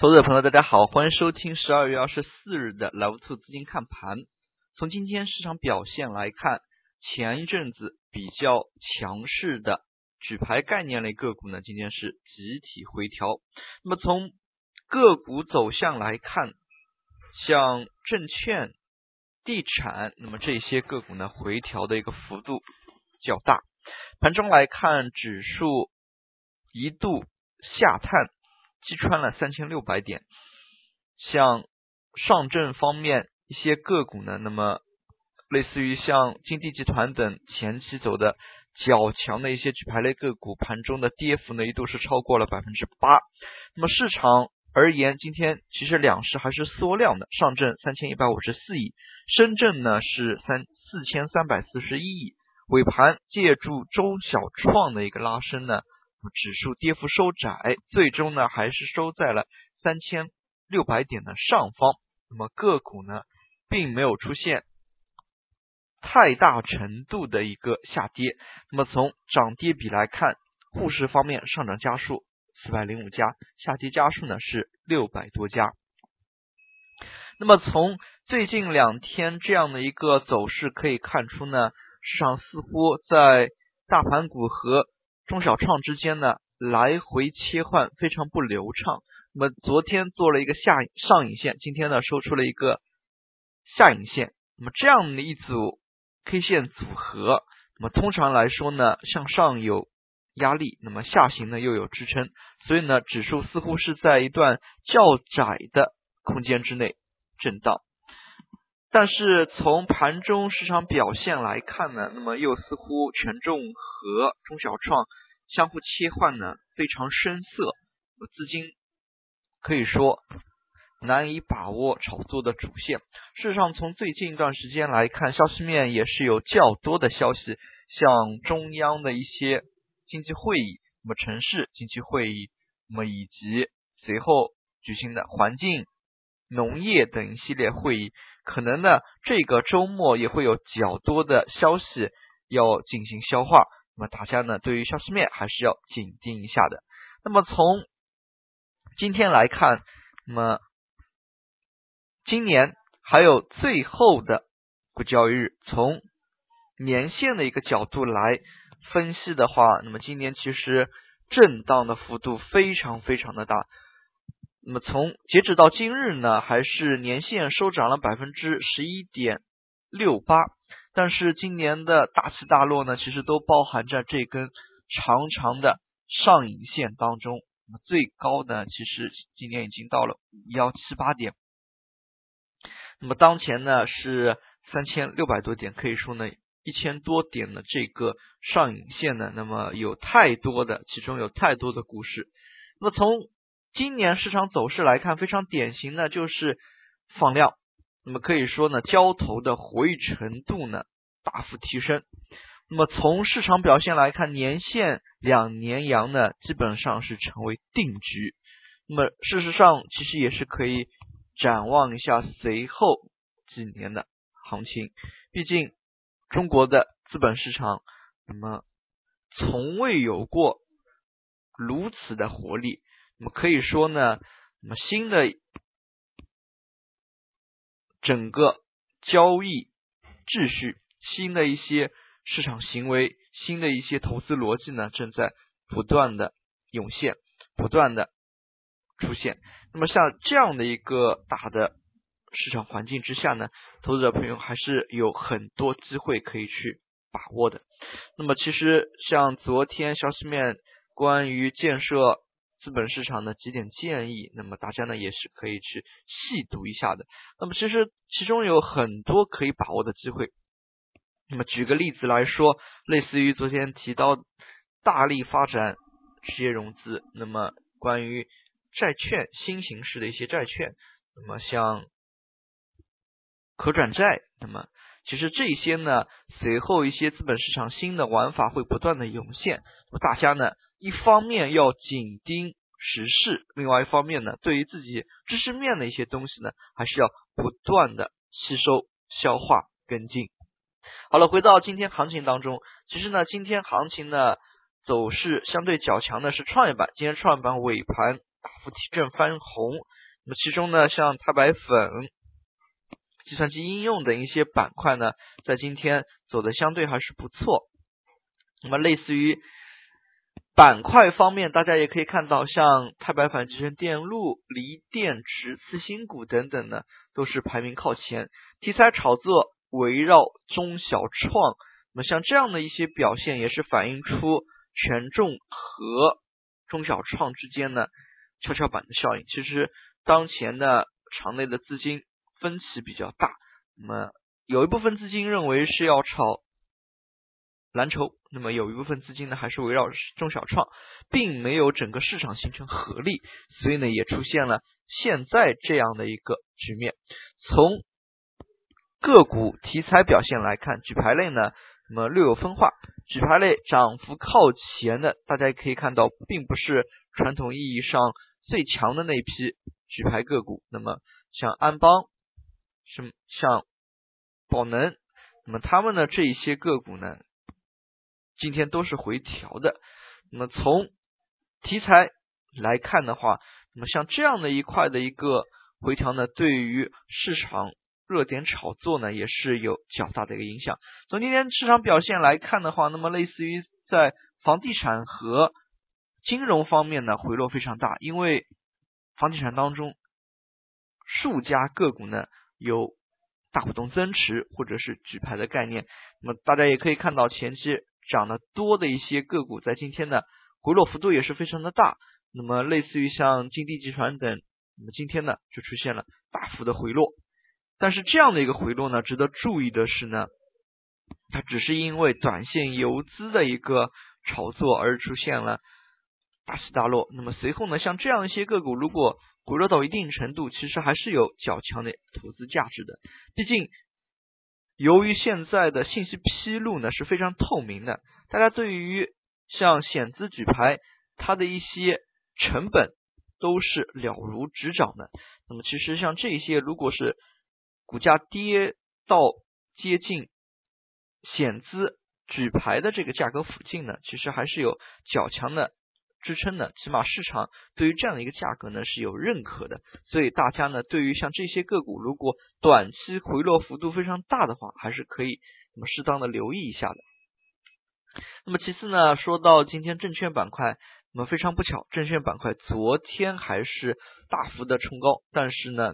投资者朋友，大家好，欢迎收听十二月二十四日的 Love Two 资金看盘。从今天市场表现来看，前一阵子比较强势的举牌概念类个股呢，今天是集体回调。那么从个股走向来看，像证券、地产，那么这些个股呢，回调的一个幅度较大。盘中来看，指数一度下探。击穿了三千六百点，像上证方面一些个股呢，那么类似于像金地集团等前期走的较强的一些举牌类个股，盘中的跌幅呢一度是超过了百分之八。那么市场而言，今天其实两市还是缩量的，上证三千一百五十四亿，深圳呢是三四千三百四十一亿。尾盘借助中小创的一个拉升呢。指数跌幅收窄，最终呢还是收在了三千六百点的上方。那么个股呢，并没有出现太大程度的一个下跌。那么从涨跌比来看，沪市方面上涨家数四百零五家，下跌家数呢是六百多家。那么从最近两天这样的一个走势可以看出呢，市场似乎在大盘股和中小创之间呢来回切换非常不流畅。那么昨天做了一个下上影线，今天呢收出了一个下影线。那么这样的一组 K 线组合，那么通常来说呢向上有压力，那么下行呢又有支撑，所以呢指数似乎是在一段较窄的空间之内震荡。但是从盘中市场表现来看呢，那么又似乎权重和中小创相互切换呢，非常生涩，资金可以说难以把握炒作的主线。事实上，从最近一段时间来看，消息面也是有较多的消息，像中央的一些经济会议，那么城市经济会议，那么以及随后举行的环境、农业等一系列会议。可能呢，这个周末也会有较多的消息要进行消化，那么大家呢对于消息面还是要紧盯一下的。那么从今天来看，那么今年还有最后的不交易日，从年线的一个角度来分析的话，那么今年其实震荡的幅度非常非常的大。那么从截止到今日呢，还是年线收涨了百分之十一点六八，但是今年的大起大落呢，其实都包含在这根长长的上影线当中。那么最高呢，其实今年已经到了五幺七八点，那么当前呢是三千六百多点，可以说呢一千多点的这个上影线呢，那么有太多的，其中有太多的故事。那么从今年市场走势来看，非常典型的就是放量，那么可以说呢，交投的活跃程度呢大幅提升。那么从市场表现来看，年线两年阳呢基本上是成为定局。那么事实上，其实也是可以展望一下随后几年的行情。毕竟中国的资本市场，那么从未有过如此的活力。那么可以说呢，那么新的整个交易秩序、新的一些市场行为、新的一些投资逻辑呢，正在不断的涌现、不断的出现。那么像这样的一个大的市场环境之下呢，投资者朋友还是有很多机会可以去把握的。那么其实像昨天消息面关于建设。资本市场的几点建议，那么大家呢也是可以去细读一下的。那么其实其中有很多可以把握的机会。那么举个例子来说，类似于昨天提到大力发展直接融资，那么关于债券新形式的一些债券，那么像可转债，那么其实这些呢，随后一些资本市场新的玩法会不断的涌现。那么大家呢？一方面要紧盯时事，另外一方面呢，对于自己知识面的一些东西呢，还是要不断的吸收、消化、跟进。好了，回到今天行情当中，其实呢，今天行情呢走势相对较强的是创业板，今天创业板尾盘大幅提振翻红。那么其中呢，像钛白粉、计算机应用等一些板块呢，在今天走的相对还是不错。那么类似于板块方面，大家也可以看到，像钛白粉、集成电路、锂电池、次新股等等呢，都是排名靠前。题材炒作围绕中小创，那么像这样的一些表现，也是反映出权重和中小创之间呢跷跷板的效应。其实当前的场内的资金分歧比较大，那么有一部分资金认为是要炒。蓝筹，那么有一部分资金呢，还是围绕中小创，并没有整个市场形成合力，所以呢，也出现了现在这样的一个局面。从个股题材表现来看，举牌类呢，那么略有分化。举牌类涨幅靠前的，大家可以看到，并不是传统意义上最强的那一批举牌个股。那么像安邦，是像宝能，那么他们的这一些个股呢？今天都是回调的，那么从题材来看的话，那么像这样的一块的一个回调呢，对于市场热点炒作呢，也是有较大的一个影响。从今天市场表现来看的话，那么类似于在房地产和金融方面呢，回落非常大，因为房地产当中数家个股呢有大股东增持或者是举牌的概念，那么大家也可以看到前期。涨得多的一些个股，在今天呢回落幅度也是非常的大。那么类似于像金地集团等，那么今天呢就出现了大幅的回落。但是这样的一个回落呢，值得注意的是呢，它只是因为短线游资的一个炒作而出现了大起大落。那么随后呢，像这样一些个股，如果回落到一定程度，其实还是有较强的投资价值的。毕竟。由于现在的信息披露呢是非常透明的，大家对于像险资举牌，它的一些成本都是了如指掌的。那么其实像这些，如果是股价跌到接近险资举牌的这个价格附近呢，其实还是有较强的。支撑呢，起码市场对于这样的一个价格呢是有认可的，所以大家呢对于像这些个股，如果短期回落幅度非常大的话，还是可以那么适当的留意一下的。那么其次呢，说到今天证券板块，那么非常不巧，证券板块昨天还是大幅的冲高，但是呢，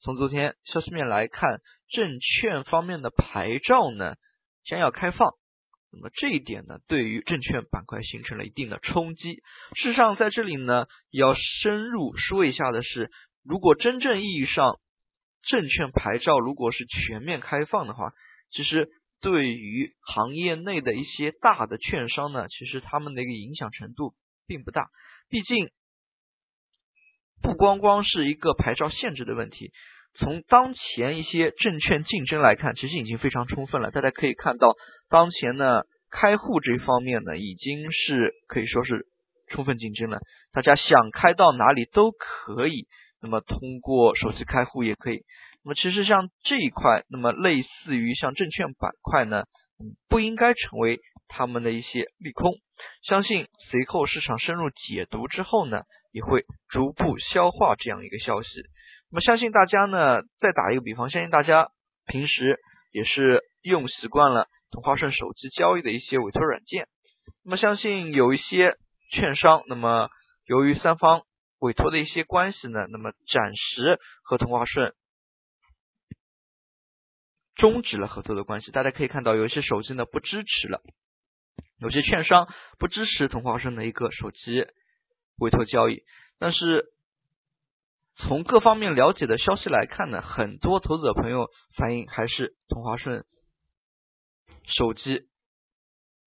从昨天消息面来看，证券方面的牌照呢将要开放。那么这一点呢，对于证券板块形成了一定的冲击。事实上，在这里呢，要深入说一下的是，如果真正意义上证券牌照如果是全面开放的话，其实对于行业内的一些大的券商呢，其实他们的一个影响程度并不大。毕竟，不光光是一个牌照限制的问题。从当前一些证券竞争来看，其实已经非常充分了。大家可以看到，当前呢开户这方面呢，已经是可以说是充分竞争了。大家想开到哪里都可以，那么通过手机开户也可以。那么其实像这一块，那么类似于像证券板块呢，不应该成为他们的一些利空。相信随后市场深入解读之后呢，也会逐步消化这样一个消息。那么相信大家呢，再打一个比方，相信大家平时也是用习惯了同花顺手机交易的一些委托软件。那么相信有一些券商，那么由于三方委托的一些关系呢，那么暂时和同花顺终止了合作的关系。大家可以看到，有一些手机呢不支持了，有些券商不支持同花顺的一个手机委托交易，但是。从各方面了解的消息来看呢，很多投资者朋友反映还是同花顺手机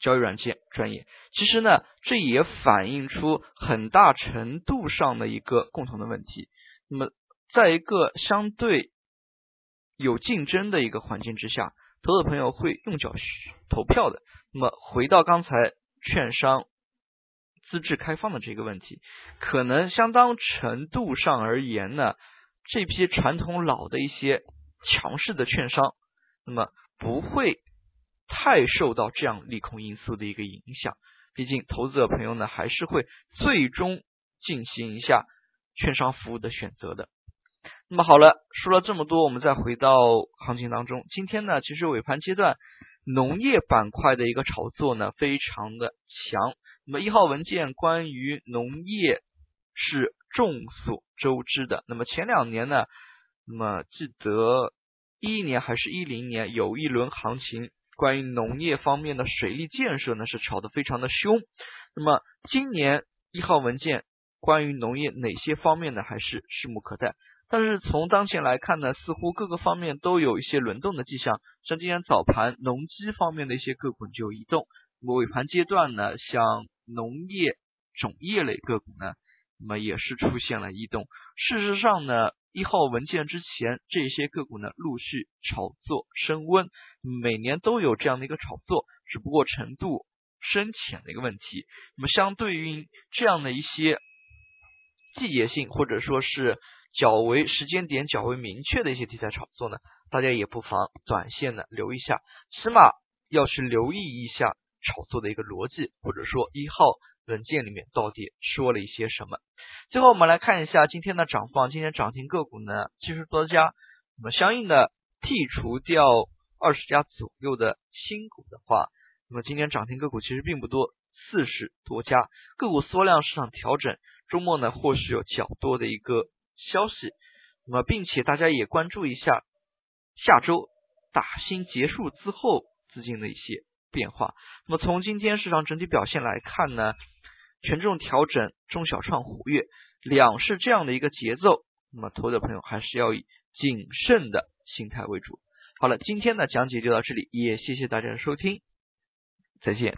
交易软件专业。其实呢，这也反映出很大程度上的一个共同的问题。那么，在一个相对有竞争的一个环境之下，投资者朋友会用脚投票的。那么，回到刚才券商。资质开放的这个问题，可能相当程度上而言呢，这批传统老的一些强势的券商，那么不会太受到这样利空因素的一个影响。毕竟投资者朋友呢，还是会最终进行一下券商服务的选择的。那么好了，说了这么多，我们再回到行情当中。今天呢，其实尾盘阶段农业板块的一个炒作呢，非常的强。那么一号文件关于农业是众所周知的。那么前两年呢，那么记得一一年还是一零年有一轮行情，关于农业方面的水利建设呢是炒得非常的凶。那么今年一号文件关于农业哪些方面呢，还是拭目可待。但是从当前来看呢，似乎各个方面都有一些轮动的迹象。像今天早盘农机方面的一些个股就有移动，尾盘阶段呢，像农业种业类个股呢，那么也是出现了异动。事实上呢，一号文件之前这些个股呢陆续炒作升温，每年都有这样的一个炒作，只不过程度深浅的一个问题。那么相对于这样的一些季节性或者说是较为时间点较为明确的一些题材炒作呢，大家也不妨短线呢留一下，起码要去留意一下。炒作的一个逻辑，或者说一号文件里面到底说了一些什么？最后我们来看一下今天的涨放，今天涨停个股呢七十多家，那么相应的剔除掉二十家左右的新股的话，那么今天涨停个股其实并不多，四十多家，个股缩量市场调整，周末呢或许有较多的一个消息，那么并且大家也关注一下下周打新结束之后资金的一些。变化。那么从今天市场整体表现来看呢，权重调整，中小创活跃，两市这样的一个节奏。那么投资朋友还是要以谨慎的心态为主。好了，今天的讲解就到这里，也谢谢大家的收听，再见。